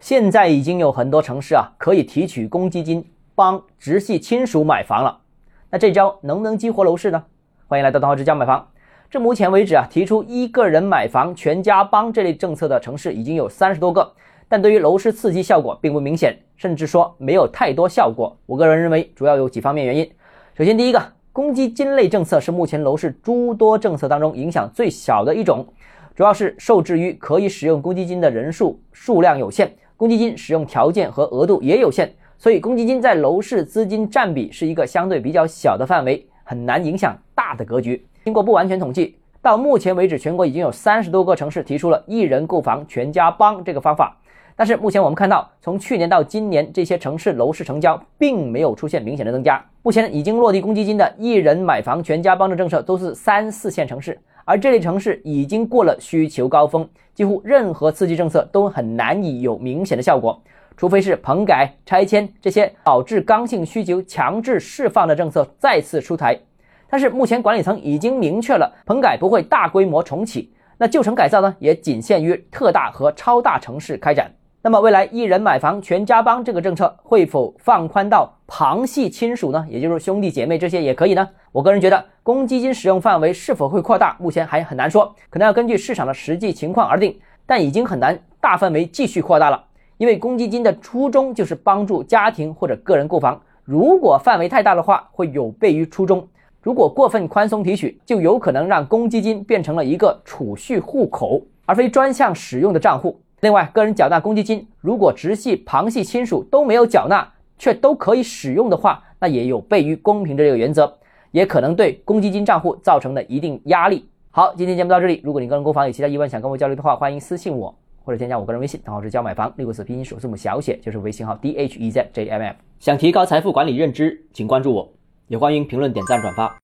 现在已经有很多城市啊可以提取公积金帮直系亲属买房了。那这招能不能激活楼市呢？欢迎来到东浩之家买房。至目前为止啊，提出一个人买房全家帮这类政策的城市已经有三十多个，但对于楼市刺激效果并不明显，甚至说没有太多效果。我个人认为主要有几方面原因。首先，第一个，公积金类政策是目前楼市诸多政策当中影响最小的一种，主要是受制于可以使用公积金的人数数量有限，公积金使用条件和额度也有限，所以公积金在楼市资金占比是一个相对比较小的范围，很难影响大的格局。经过不完全统计，到目前为止，全国已经有三十多个城市提出了一人购房全家帮这个方法。但是目前我们看到，从去年到今年，这些城市楼市成交并没有出现明显的增加。目前已经落地公积金的一人买房全家帮的政策都是三四线城市，而这类城市已经过了需求高峰，几乎任何刺激政策都很难以有明显的效果，除非是棚改、拆迁这些导致刚性需求强制释放的政策再次出台。但是目前管理层已经明确了，棚改不会大规模重启，那旧城改造呢，也仅限于特大和超大城市开展。那么未来一人买房全家帮这个政策会否放宽到旁系亲属呢？也就是兄弟姐妹这些也可以呢？我个人觉得公积金使用范围是否会扩大，目前还很难说，可能要根据市场的实际情况而定。但已经很难大范围继续扩大了，因为公积金的初衷就是帮助家庭或者个人购房。如果范围太大的话，会有悖于初衷。如果过分宽松提取，就有可能让公积金变成了一个储蓄户口，而非专项使用的账户。另外，个人缴纳公积金，如果直系、旁系亲属都没有缴纳，却都可以使用的话，那也有悖于公平的这个原则，也可能对公积金账户造成的一定压力。好，今天节目到这里。如果你个人购房有其他疑问想跟我交流的话，欢迎私信我或者添加我个人微信，账号是教买房六个字拼音首字母小写就是微信号 d h e z j m f。想提高财富管理认知，请关注我，也欢迎评论、点赞、转发。